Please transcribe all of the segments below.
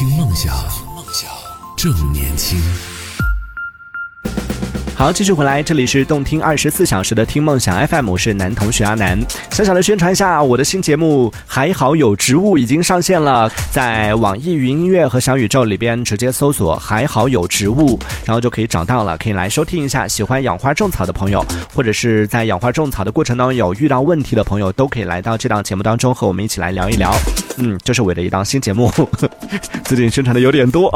听梦想，梦想正年轻。好，继续回来，这里是动听二十四小时的听梦想 FM，我是男同学阿南。小小的宣传一下，我的新节目《还好有植物》已经上线了，在网易云音乐和小宇宙里边直接搜索“还好有植物”，然后就可以找到了，可以来收听一下。喜欢养花种草的朋友，或者是在养花种草的过程当中有遇到问题的朋友，都可以来到这档节目当中和我们一起来聊一聊。嗯，这是我的一档新节目，最近宣传的有点多，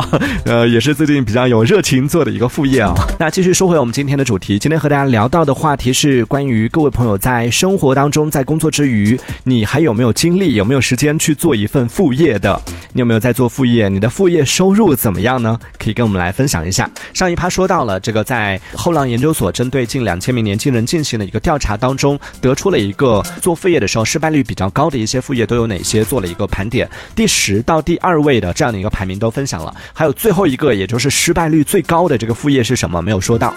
呃，也是最近比较有热情做的一个副业啊。那继续说回我们今天的主题，今天和大家聊到的话题是关于各位朋友在生活当中，在工作之余，你还有没有精力，有没有时间去做一份副业的？你有没有在做副业？你的副业收入怎么样呢？可以跟我们来分享一下。上一趴说到了这个，在后浪研究所针对近两千名年轻人进行的一个调查当中，得出了一个做副业的时候失败率比较高的一些副业都有哪些，做了一个盘点。第十到第二位的这样的一个排名都分享了，还有最后一个，也就是失败率最高的这个副业是什么？没有说到。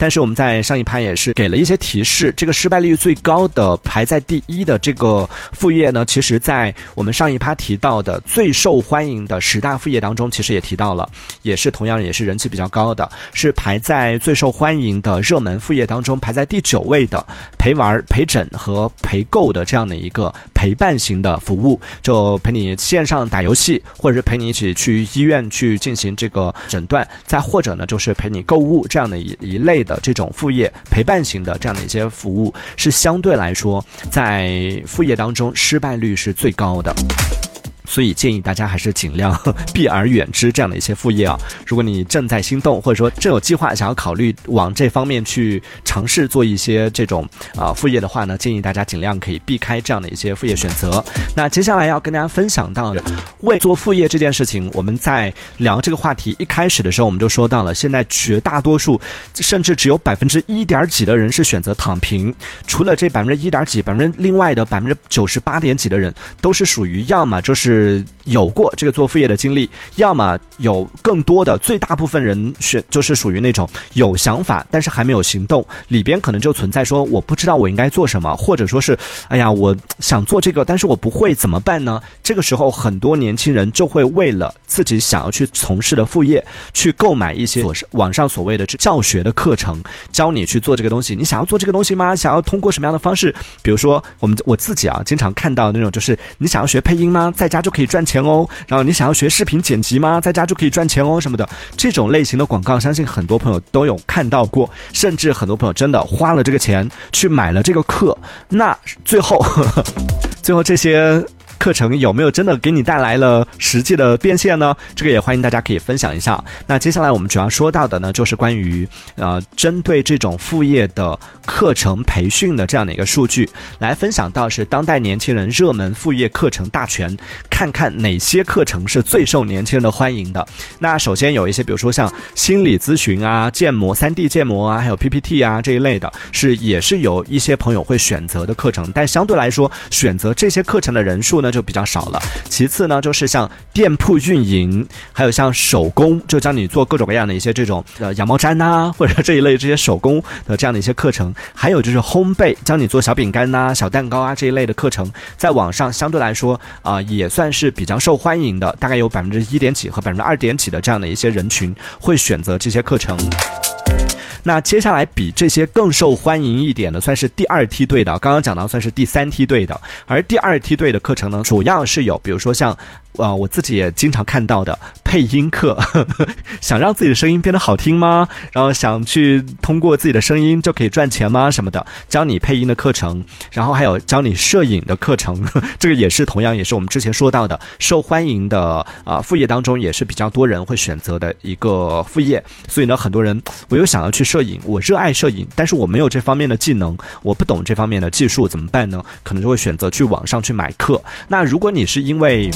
但是我们在上一趴也是给了一些提示，这个失败率最高的排在第一的这个副业呢，其实在我们上一趴提到的最受欢迎的十大副业当中，其实也提到了，也是同样也是人气比较高的，是排在最受欢迎的热门副业当中排在第九位的陪玩、陪诊和陪购的这样的一个陪伴型的服务，就陪你线上打游戏，或者是陪你一起去医院去进行这个诊断，再或者呢就是陪你购物这样的一一类的。这种副业陪伴型的这样的一些服务，是相对来说在副业当中失败率是最高的。所以建议大家还是尽量 避而远之这样的一些副业啊。如果你正在心动，或者说正有计划想要考虑往这方面去尝试做一些这种啊副业的话呢，建议大家尽量可以避开这样的一些副业选择。那接下来要跟大家分享到的，为做副业这件事情，我们在聊这个话题一开始的时候，我们就说到了，现在绝大多数甚至只有百分之一点几的人是选择躺平，除了这百分之一点几，百分之另外的百分之九十八点几的人都是属于要么就是。是有过这个做副业的经历，要么有更多的，最大部分人选就是属于那种有想法，但是还没有行动，里边可能就存在说我不知道我应该做什么，或者说是哎呀我想做这个，但是我不会怎么办呢？这个时候很多年轻人就会为了自己想要去从事的副业，去购买一些网上所谓的教学的课程，教你去做这个东西。你想要做这个东西吗？想要通过什么样的方式？比如说我们我自己啊，经常看到那种就是你想要学配音吗？在家就可以赚钱哦，然后你想要学视频剪辑吗？在家就可以赚钱哦，什么的这种类型的广告，相信很多朋友都有看到过，甚至很多朋友真的花了这个钱去买了这个课，那最后，最后这些。课程有没有真的给你带来了实际的变现呢？这个也欢迎大家可以分享一下。那接下来我们主要说到的呢，就是关于呃，针对这种副业的课程培训的这样的一个数据，来分享到是当代年轻人热门副业课程大全，看看哪些课程是最受年轻人的欢迎的。那首先有一些，比如说像心理咨询啊、建模、三 D 建模啊，还有 PPT 啊这一类的，是也是有一些朋友会选择的课程。但相对来说，选择这些课程的人数呢？就比较少了。其次呢，就是像店铺运营，还有像手工，就教你做各种各样的一些这种呃羊毛毡呐，或者这一类这些手工的这样的一些课程。还有就是烘焙，教你做小饼干呐、小蛋糕啊这一类的课程，在网上相对来说啊也算是比较受欢迎的，大概有百分之一点几和百分之二点几的这样的一些人群会选择这些课程。那接下来比这些更受欢迎一点的，算是第二梯队的。刚刚讲到算是第三梯队的，而第二梯队的课程呢，主要是有，比如说像。啊，我自己也经常看到的配音课，想让自己的声音变得好听吗？然后想去通过自己的声音就可以赚钱吗？什么的，教你配音的课程，然后还有教你摄影的课程，这个也是同样也是我们之前说到的受欢迎的啊副业当中也是比较多人会选择的一个副业。所以呢，很多人我又想要去摄影，我热爱摄影，但是我没有这方面的技能，我不懂这方面的技术，怎么办呢？可能就会选择去网上去买课。那如果你是因为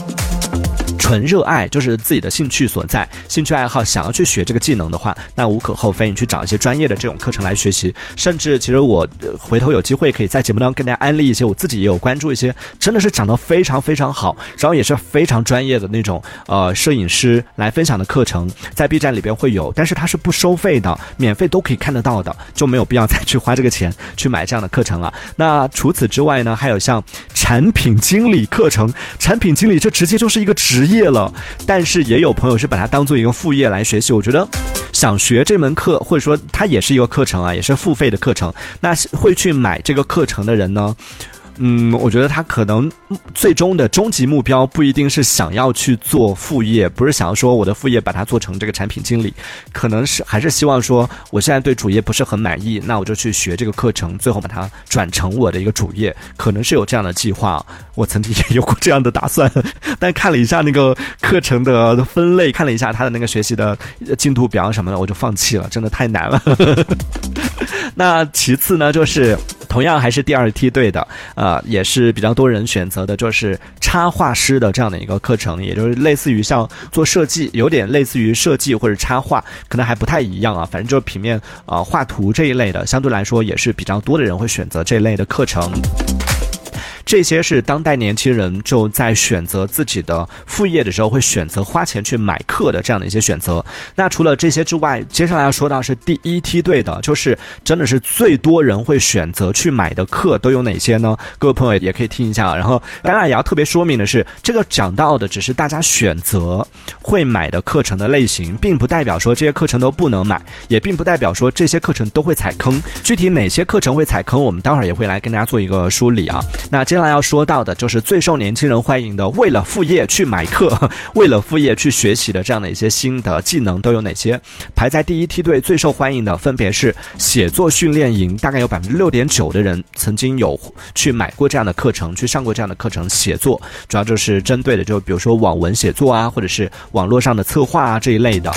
纯热爱就是自己的兴趣所在，兴趣爱好想要去学这个技能的话，那无可厚非，你去找一些专业的这种课程来学习。甚至其实我回头有机会可以在节目当中跟大家安利一些，我自己也有关注一些，真的是讲得非常非常好，然后也是非常专业的那种呃摄影师来分享的课程，在 B 站里边会有，但是它是不收费的，免费都可以看得到的，就没有必要再去花这个钱去买这样的课程了。那除此之外呢，还有像产品经理课程，产品经理这直接就是一个职业。业了。但是也有朋友是把它当做一个副业来学习。我觉得，想学这门课，或者说它也是一个课程啊，也是付费的课程，那会去买这个课程的人呢？嗯，我觉得他可能最终的终极目标不一定是想要去做副业，不是想要说我的副业把它做成这个产品经理，可能是还是希望说我现在对主业不是很满意，那我就去学这个课程，最后把它转成我的一个主业，可能是有这样的计划。我曾经也有过这样的打算，但看了一下那个课程的分类，看了一下他的那个学习的进度表什么的，我就放弃了，真的太难了。那其次呢，就是同样还是第二梯队的，呃，也是比较多人选择的，就是插画师的这样的一个课程，也就是类似于像做设计，有点类似于设计或者插画，可能还不太一样啊。反正就是平面啊画图这一类的，相对来说也是比较多的人会选择这类的课程。这些是当代年轻人就在选择自己的副业的时候会选择花钱去买课的这样的一些选择。那除了这些之外，接下来要说到是第一梯队的，就是真的是最多人会选择去买的课都有哪些呢？各位朋友也可以听一下。然后当然也要特别说明的是，这个讲到的只是大家选择会买的课程的类型，并不代表说这些课程都不能买，也并不代表说这些课程都会踩坑。具体哪些课程会踩坑，我们待会儿也会来跟大家做一个梳理啊。那接下那要说到的就是最受年轻人欢迎的，为了副业去买课，为了副业去学习的这样的一些心得技能都有哪些？排在第一梯队最受欢迎的分别是写作训练营，大概有百分之六点九的人曾经有去买过这样的课程，去上过这样的课程。写作主要就是针对的，就比如说网文写作啊，或者是网络上的策划啊这一类的。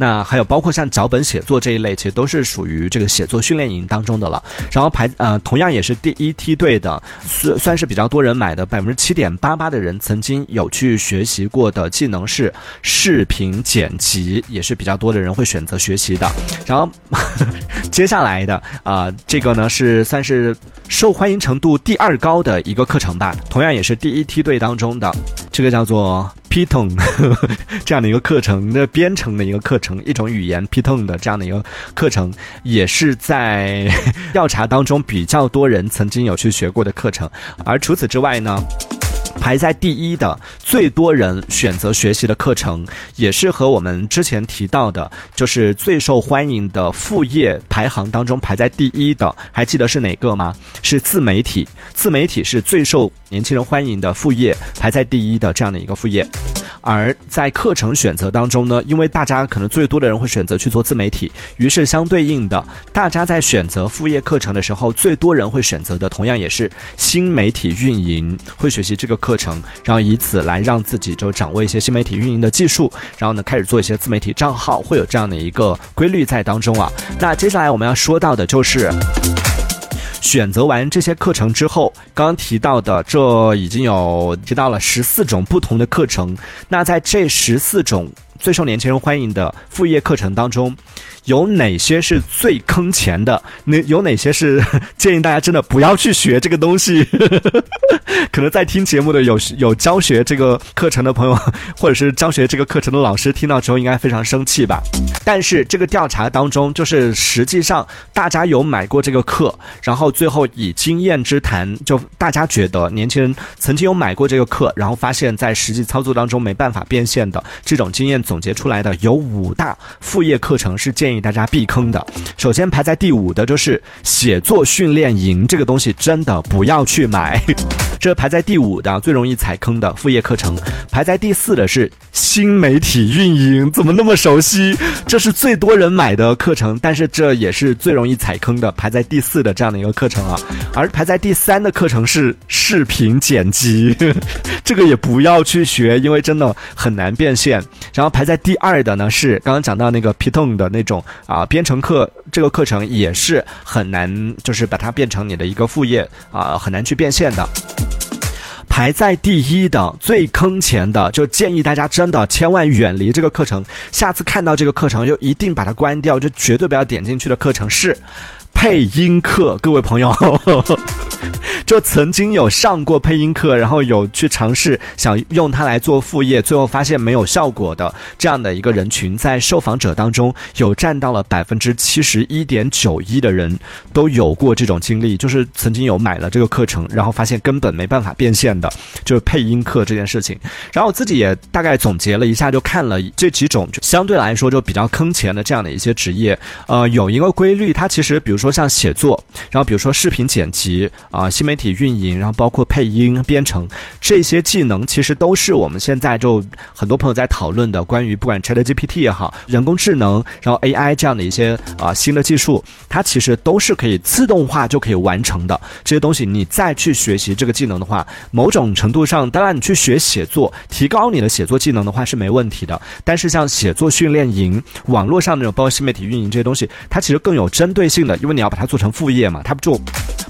那还有包括像脚本写作这一类，其实都是属于这个写作训练营当中的了。然后排呃，同样也是第一梯队的，算算是比较多人买的，百分之七点八八的人曾经有去学习过的技能是视频剪辑，也是比较多的人会选择学习的。然后 接下来的啊，这个呢是算是受欢迎程度第二高的一个课程吧，同样也是第一梯队当中的，这个叫做。Python 这样的一个课程的编程的一个课程，一种语言 Python 的这样的一个课程，也是在 调查当中比较多人曾经有去学过的课程。而除此之外呢？排在第一的最多人选择学习的课程，也是和我们之前提到的，就是最受欢迎的副业排行当中排在第一的，还记得是哪个吗？是自媒体，自媒体是最受年轻人欢迎的副业，排在第一的这样的一个副业。而在课程选择当中呢，因为大家可能最多的人会选择去做自媒体，于是相对应的，大家在选择副业课程的时候，最多人会选择的同样也是新媒体运营，会学习这个课课程，然后以此来让自己就掌握一些新媒体运营的技术，然后呢开始做一些自媒体账号，会有这样的一个规律在当中啊。那接下来我们要说到的就是。选择完这些课程之后，刚刚提到的这已经有提到了十四种不同的课程。那在这十四种最受年轻人欢迎的副业课程当中，有哪些是最坑钱的？那有哪些是 建议大家真的不要去学这个东西？可能在听节目的有有教学这个课程的朋友，或者是教学这个课程的老师，听到之后应该非常生气吧？但是这个调查当中，就是实际上大家有买过这个课，然后最后以经验之谈，就大家觉得年轻人曾经有买过这个课，然后发现，在实际操作当中没办法变现的这种经验总结出来的有五大副业课程是建议大家避坑的。首先排在第五的就是写作训练营，这个东西真的不要去买。这排在第五的最容易踩坑的副业课程，排在第四的是新媒体运营，怎么那么熟悉？这是最多人买的课程，但是这也是最容易踩坑的，排在第四的这样的一个课程啊。而排在第三的课程是视频剪辑，这个也不要去学，因为真的很难变现。然后排排在第二的呢是刚刚讲到那个 Python 的那种啊编程课，这个课程也是很难，就是把它变成你的一个副业啊，很难去变现的。排在第一的最坑钱的，就建议大家真的千万远离这个课程。下次看到这个课程，就一定把它关掉，就绝对不要点进去的课程是配音课。各位朋友。就曾经有上过配音课，然后有去尝试想用它来做副业，最后发现没有效果的这样的一个人群，在受访者当中有占到了百分之七十一点九一的人都有过这种经历，就是曾经有买了这个课程，然后发现根本没办法变现的，就是配音课这件事情。然后我自己也大概总结了一下，就看了这几种相对来说就比较坑钱的这样的一些职业，呃，有一个规律，它其实比如说像写作，然后比如说视频剪辑啊、新媒体运营，然后包括配音、编程这些技能，其实都是我们现在就很多朋友在讨论的关于不管 ChatGPT 也好，人工智能，然后 AI 这样的一些啊新的技术，它其实都是可以自动化就可以完成的这些东西。你再去学习这个技能的话，某种程度上，当然你去学写作，提高你的写作技能的话是没问题的。但是像写作训练营、网络上那种包括新媒体运营这些东西，它其实更有针对性的，因为你要把它做成副业嘛，它就。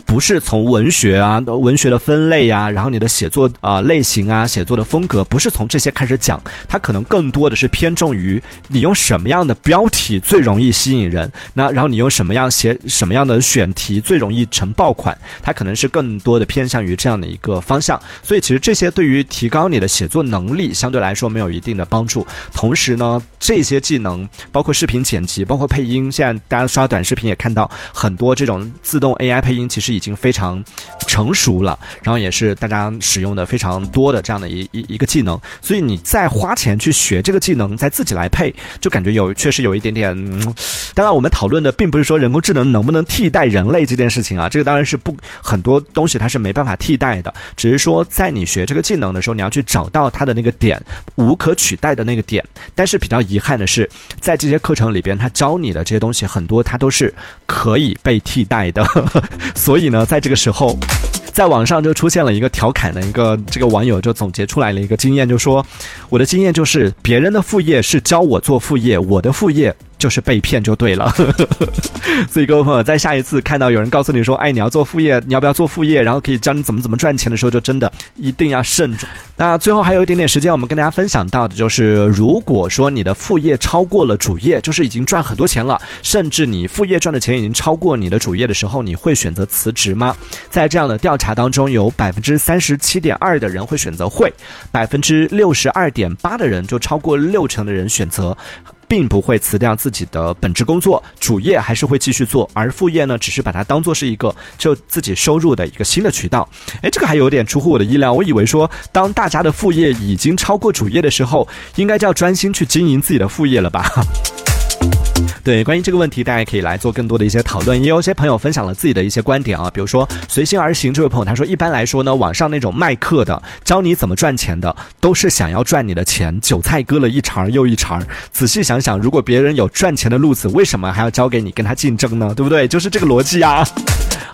不是从文学啊、文学的分类呀，然后你的写作啊类型啊、写作的风格，不是从这些开始讲，它可能更多的是偏重于你用什么样的标题最容易吸引人，那然后你用什么样写什么样的选题最容易成爆款，它可能是更多的偏向于这样的一个方向。所以其实这些对于提高你的写作能力相对来说没有一定的帮助。同时呢，这些技能包括视频剪辑，包括配音，现在大家刷短视频也看到很多这种自动 AI 配音，其实已经非常成熟了，然后也是大家使用的非常多的这样的一一一个技能，所以你再花钱去学这个技能，再自己来配，就感觉有确实有一点点。当然，我们讨论的并不是说人工智能能不能替代人类这件事情啊，这个当然是不很多东西它是没办法替代的，只是说在你学这个技能的时候，你要去找到它的那个点，无可取代的那个点。但是比较遗憾的是，在这些课程里边，他教你的这些东西很多，它都是可以被替代的，所以呢，在这个时候，在网上就出现了一个调侃的一个这个网友就总结出来了一个经验，就说我的经验就是别人的副业是教我做副业，我的副业。就是被骗就对了，所以各位朋友，在下一次看到有人告诉你说，哎，你要做副业，你要不要做副业，然后可以教你怎么怎么赚钱的时候，就真的一定要慎重。那最后还有一点点时间，我们跟大家分享到的就是，如果说你的副业超过了主业，就是已经赚很多钱了，甚至你副业赚的钱已经超过你的主业的时候，你会选择辞职吗？在这样的调查当中，有百分之三十七点二的人会选择会，百分之六十二点八的人，就超过六成的人选择。并不会辞掉自己的本职工作，主业还是会继续做，而副业呢，只是把它当做是一个就自己收入的一个新的渠道。哎，这个还有点出乎我的意料，我以为说，当大家的副业已经超过主业的时候，应该就要专心去经营自己的副业了吧。对，关于这个问题，大家可以来做更多的一些讨论。也有些朋友分享了自己的一些观点啊，比如说随心而行这位朋友，他说一般来说呢，网上那种卖课的，教你怎么赚钱的，都是想要赚你的钱，韭菜割了一茬又一茬。仔细想想，如果别人有赚钱的路子，为什么还要交给你跟他竞争呢？对不对？就是这个逻辑啊。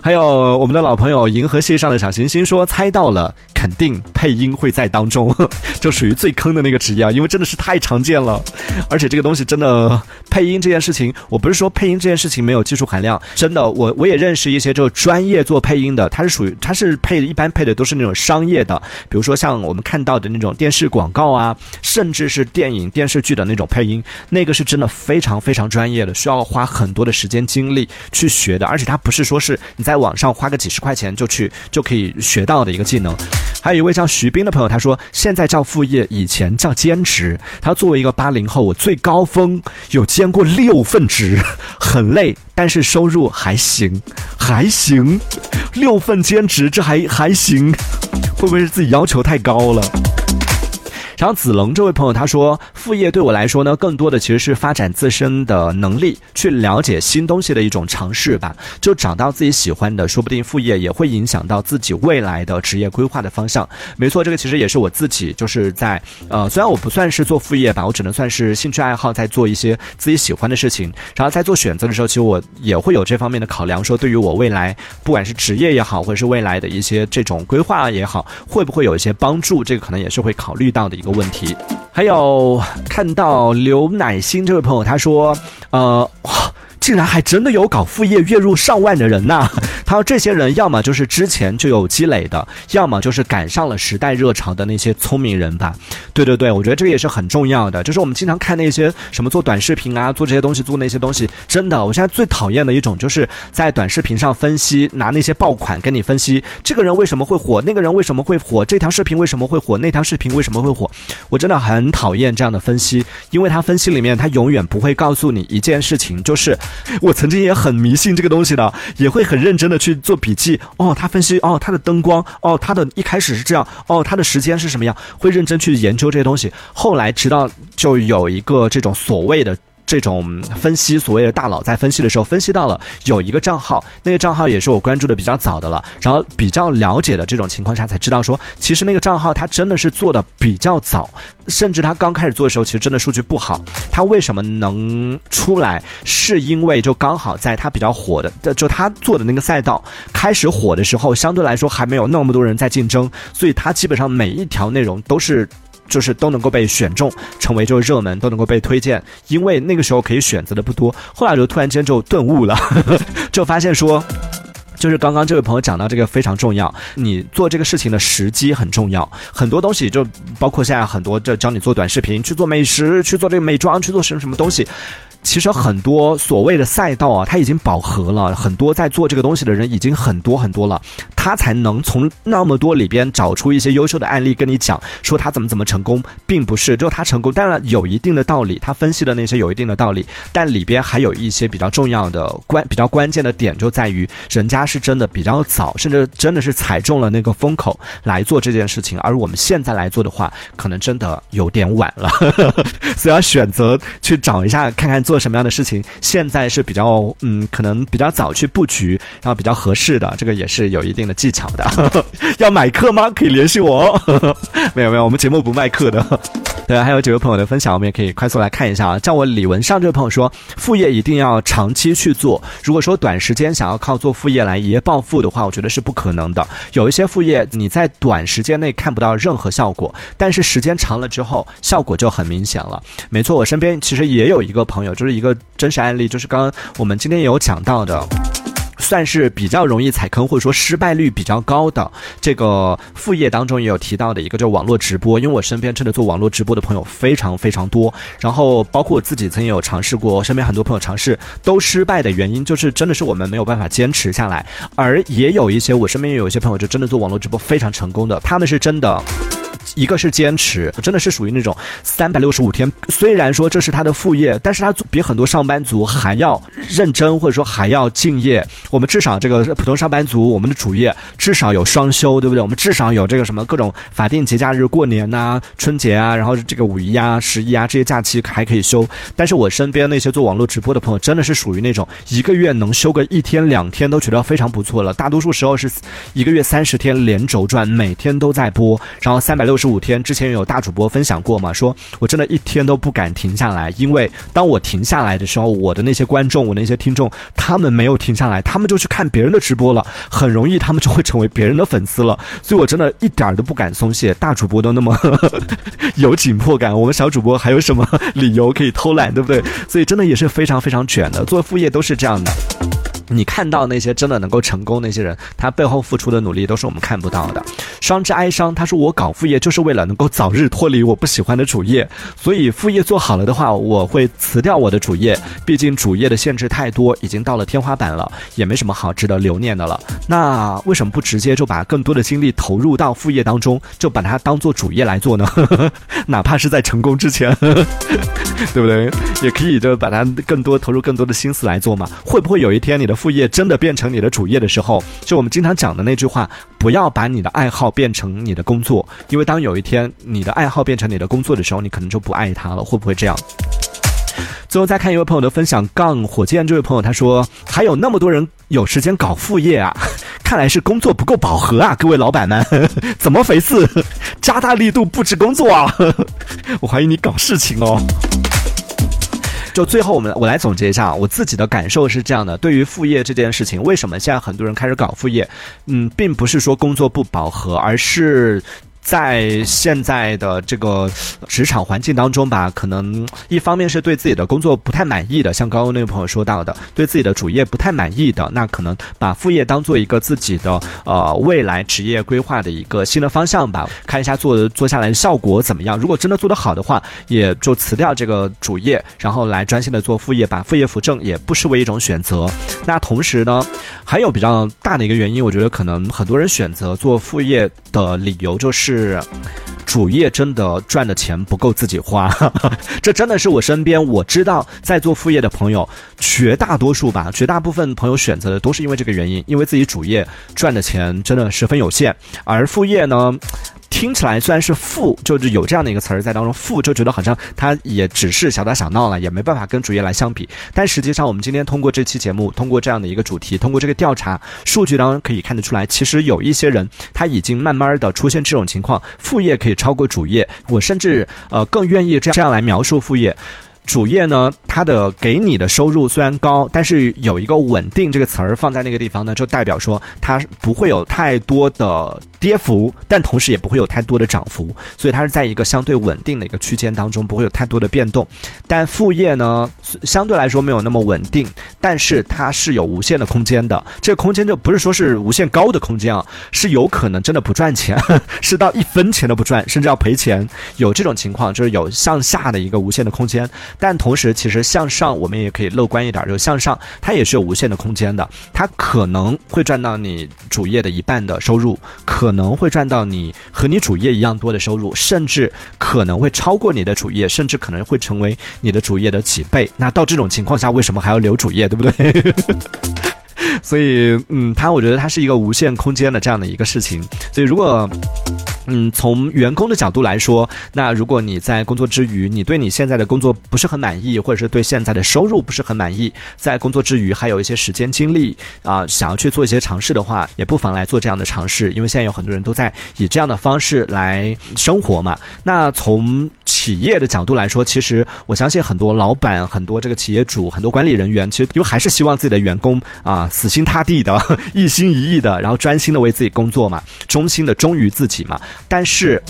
还有我们的老朋友银河系上的小行星说猜到了，肯定配音会在当中，就属于最坑的那个职业啊，因为真的是太常见了，而且这个东西真的配音这件事情，我不是说配音这件事情没有技术含量，真的，我我也认识一些就专业做配音的，他是属于他是配一般配的都是那种商业的，比如说像我们看到的那种电视广告啊，甚至是电影电视剧的那种配音，那个是真的非常非常专业的，需要花很多的时间精力去学的，而且它不是说是你在网上花个几十块钱就去就可以学到的一个技能。还有一位叫徐斌的朋友，他说现在叫副业，以前叫兼职。他作为一个八零后，我最高峰有兼过六份职，很累，但是收入还行，还行。六份兼职，这还还行，会不会是自己要求太高了？然后子龙这位朋友他说，副业对我来说呢，更多的其实是发展自身的能力，去了解新东西的一种尝试吧。就找到自己喜欢的，说不定副业也会影响到自己未来的职业规划的方向。没错，这个其实也是我自己就是在呃，虽然我不算是做副业吧，我只能算是兴趣爱好，在做一些自己喜欢的事情。然后在做选择的时候，其实我也会有这方面的考量，说对于我未来不管是职业也好，或者是未来的一些这种规划也好，会不会有一些帮助？这个可能也是会考虑到的一个问题。还有看到刘乃馨这位朋友，他说，呃。竟然还真的有搞副业月入上万的人呐！他说这些人要么就是之前就有积累的，要么就是赶上了时代热潮的那些聪明人吧。对对对，我觉得这个也是很重要的。就是我们经常看那些什么做短视频啊，做这些东西，做那些东西，真的，我现在最讨厌的一种就是在短视频上分析，拿那些爆款跟你分析，这个人为什么会火，那个人为什么会火，这条视频为什么会火，那条视频为什么会火，我真的很讨厌这样的分析，因为他分析里面他永远不会告诉你一件事情，就是 我曾经也很迷信这个东西的，也会很认真的去做笔记。哦，他分析，哦，他的灯光，哦，他的一开始是这样，哦，他的时间是什么样，会认真去研究这些东西。后来直到就有一个这种所谓的。这种分析，所谓的大佬在分析的时候，分析到了有一个账号，那个账号也是我关注的比较早的了，然后比较了解的这种情况下，才知道说，其实那个账号他真的是做的比较早，甚至他刚开始做的时候，其实真的数据不好。他为什么能出来？是因为就刚好在他比较火的，就他做的那个赛道开始火的时候，相对来说还没有那么多人在竞争，所以他基本上每一条内容都是。就是都能够被选中，成为就是热门，都能够被推荐，因为那个时候可以选择的不多。后来就突然间就顿悟了，就发现说，就是刚刚这位朋友讲到这个非常重要，你做这个事情的时机很重要。很多东西就包括现在很多这教你做短视频，去做美食，去做这个美妆，去做什么什么东西。其实很多所谓的赛道啊，它已经饱和了，很多在做这个东西的人已经很多很多了，他才能从那么多里边找出一些优秀的案例跟你讲，说他怎么怎么成功，并不是就他成功，当然有一定的道理，他分析的那些有一定的道理，但里边还有一些比较重要的关比较关键的点，就在于人家是真的比较早，甚至真的是踩中了那个风口来做这件事情，而我们现在来做的话，可能真的有点晚了，所以要选择去找一下看看做。什么样的事情现在是比较嗯，可能比较早去布局，然后比较合适的，这个也是有一定的技巧的。要买课吗？可以联系我。没有没有，我们节目不卖课的。对，还有几位朋友的分享，我们也可以快速来看一下啊。叫我李文尚这位朋友说，副业一定要长期去做。如果说短时间想要靠做副业来一夜暴富的话，我觉得是不可能的。有一些副业你在短时间内看不到任何效果，但是时间长了之后，效果就很明显了。没错，我身边其实也有一个朋友，就是一个真实案例，就是刚刚我们今天也有讲到的。算是比较容易踩坑，或者说失败率比较高的这个副业当中也有提到的一个，就网络直播。因为我身边真的做网络直播的朋友非常非常多，然后包括我自己曾经有尝试过，身边很多朋友尝试都失败的原因，就是真的是我们没有办法坚持下来。而也有一些我身边也有一些朋友，就真的做网络直播非常成功的，他们是真的。一个是坚持，真的是属于那种三百六十五天。虽然说这是他的副业，但是他比很多上班族还要认真，或者说还要敬业。我们至少这个普通上班族，我们的主业至少有双休，对不对？我们至少有这个什么各种法定节假日，过年呐、春节啊，然后这个五一啊、十一啊这些假期还可以休。但是我身边那些做网络直播的朋友，真的是属于那种一个月能休个一天两天都觉得非常不错了。大多数时候是一个月三十天连轴转，每天都在播，然后三百六十。五天之前有大主播分享过嘛？说我真的一天都不敢停下来，因为当我停下来的时候，我的那些观众，我那些听众，他们没有停下来，他们就去看别人的直播了，很容易他们就会成为别人的粉丝了。所以我真的一点都不敢松懈。大主播都那么 有紧迫感，我们小主播还有什么 理由可以偷懒，对不对？所以真的也是非常非常卷的，做副业都是这样的。你看到那些真的能够成功那些人，他背后付出的努力都是我们看不到的。双之哀伤，他说我搞副业就是为了能够早日脱离我不喜欢的主业，所以副业做好了的话，我会辞掉我的主业。毕竟主业的限制太多，已经到了天花板了，也没什么好值得留念的了。那为什么不直接就把更多的精力投入到副业当中，就把它当做主业来做呢？哪怕是在成功之前，对不对？也可以就把它更多投入更多的心思来做嘛？会不会有一天你的？副业真的变成你的主业的时候，就我们经常讲的那句话，不要把你的爱好变成你的工作，因为当有一天你的爱好变成你的工作的时候，你可能就不爱它了，会不会这样？最后再看一位朋友的分享，杠火箭这位朋友他说，还有那么多人有时间搞副业啊，看来是工作不够饱和啊，各位老板们，怎么回事？加大力度布置工作啊，我怀疑你搞事情哦。就最后，我们我来总结一下，我自己的感受是这样的：对于副业这件事情，为什么现在很多人开始搞副业？嗯，并不是说工作不饱和，而是。在现在的这个职场环境当中吧，可能一方面是对自己的工作不太满意的，像刚刚那位朋友说到的，对自己的主业不太满意的，那可能把副业当做一个自己的呃未来职业规划的一个新的方向吧，看一下做做下来效果怎么样。如果真的做得好的话，也就辞掉这个主业，然后来专心的做副业，把副业扶正，也不失为一种选择。那同时呢，还有比较大的一个原因，我觉得可能很多人选择做副业的理由就是。是，主业真的赚的钱不够自己花，这真的是我身边我知道在做副业的朋友，绝大多数吧，绝大部分朋友选择的都是因为这个原因，因为自己主业赚的钱真的十分有限，而副业呢。听起来虽然是副，就是有这样的一个词儿在当中，副就觉得好像它也只是小打小闹了，也没办法跟主业来相比。但实际上，我们今天通过这期节目，通过这样的一个主题，通过这个调查数据当中可以看得出来，其实有一些人他已经慢慢的出现这种情况，副业可以超过主业。我甚至呃更愿意这样这样来描述副业。主业呢，它的给你的收入虽然高，但是有一个稳定这个词儿放在那个地方呢，就代表说它不会有太多的跌幅，但同时也不会有太多的涨幅，所以它是在一个相对稳定的一个区间当中，不会有太多的变动。但副业呢，相对来说没有那么稳定，但是它是有无限的空间的。这个空间就不是说是无限高的空间啊，是有可能真的不赚钱，是到一分钱都不赚，甚至要赔钱。有这种情况，就是有向下的一个无限的空间。但同时，其实向上我们也可以乐观一点，就向上它也是有无限的空间的。它可能会赚到你主业的一半的收入，可可能会赚到你和你主业一样多的收入，甚至可能会超过你的主业，甚至可能会成为你的主业的几倍。那到这种情况下，为什么还要留主业，对不对？所以，嗯，它我觉得它是一个无限空间的这样的一个事情。所以，如果嗯，从员工的角度来说，那如果你在工作之余，你对你现在的工作不是很满意，或者是对现在的收入不是很满意，在工作之余还有一些时间精力啊，想要去做一些尝试的话，也不妨来做这样的尝试，因为现在有很多人都在以这样的方式来生活嘛。那从企业的角度来说，其实我相信很多老板、很多这个企业主、很多管理人员，其实因为还是希望自己的员工啊死心塌地的、一心一意的，然后专心的为自己工作嘛，忠心的忠于自己嘛。但是，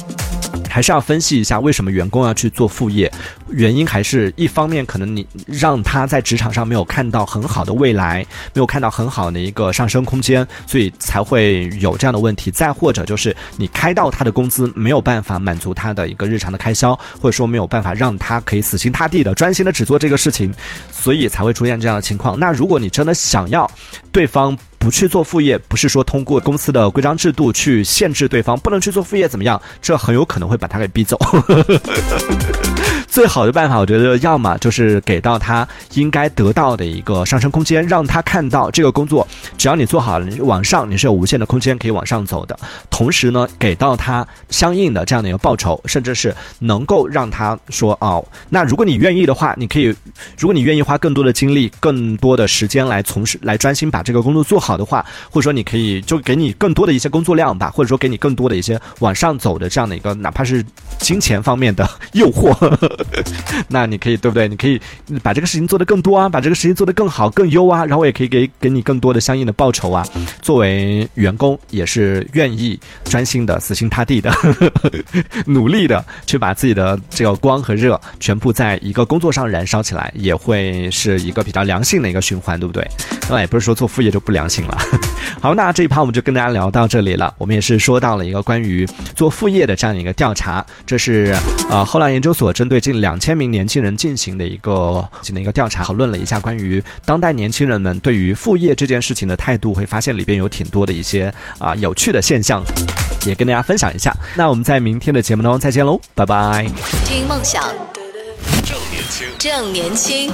还是要分析一下为什么员工要去做副业。原因还是一方面，可能你让他在职场上没有看到很好的未来，没有看到很好的一个上升空间，所以才会有这样的问题。再或者就是你开到他的工资没有办法满足他的一个日常的开销，或者说没有办法让他可以死心塌地的专心的只做这个事情，所以才会出现这样的情况。那如果你真的想要对方，不去做副业，不是说通过公司的规章制度去限制对方不能去做副业怎么样？这很有可能会把他给逼走。最好的办法，我觉得要么就是给到他应该得到的一个上升空间，让他看到这个工作，只要你做好了，你往上你是有无限的空间可以往上走的。同时呢，给到他相应的这样的一个报酬，甚至是能够让他说哦，那如果你愿意的话，你可以，如果你愿意花更多的精力、更多的时间来从事、来专心把这个工作做好的话，或者说你可以就给你更多的一些工作量吧，或者说给你更多的一些往上走的这样的一个，哪怕是金钱方面的诱惑。那你可以对不对？你可以把这个事情做得更多啊，把这个事情做得更好、更优啊，然后我也可以给给你更多的相应的报酬啊。作为员工，也是愿意专心的、死心塌地的、努力的去把自己的这个光和热全部在一个工作上燃烧起来，也会是一个比较良性的一个循环，对不对？那也不是说做副业就不良性了。好，那这一趴我们就跟大家聊到这里了。我们也是说到了一个关于做副业的这样一个调查，这是呃后来研究所针对近两千名年轻人进行的一个进行的一个调查，讨论了一下关于当代年轻人们对于副业这件事情的态度，会发现里边有挺多的一些啊有趣的现象，也跟大家分享一下。那我们在明天的节目当中再见喽，拜拜。听梦想，正年轻，正年轻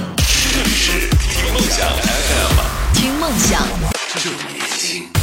是，听梦想 FM，听梦想，正年轻。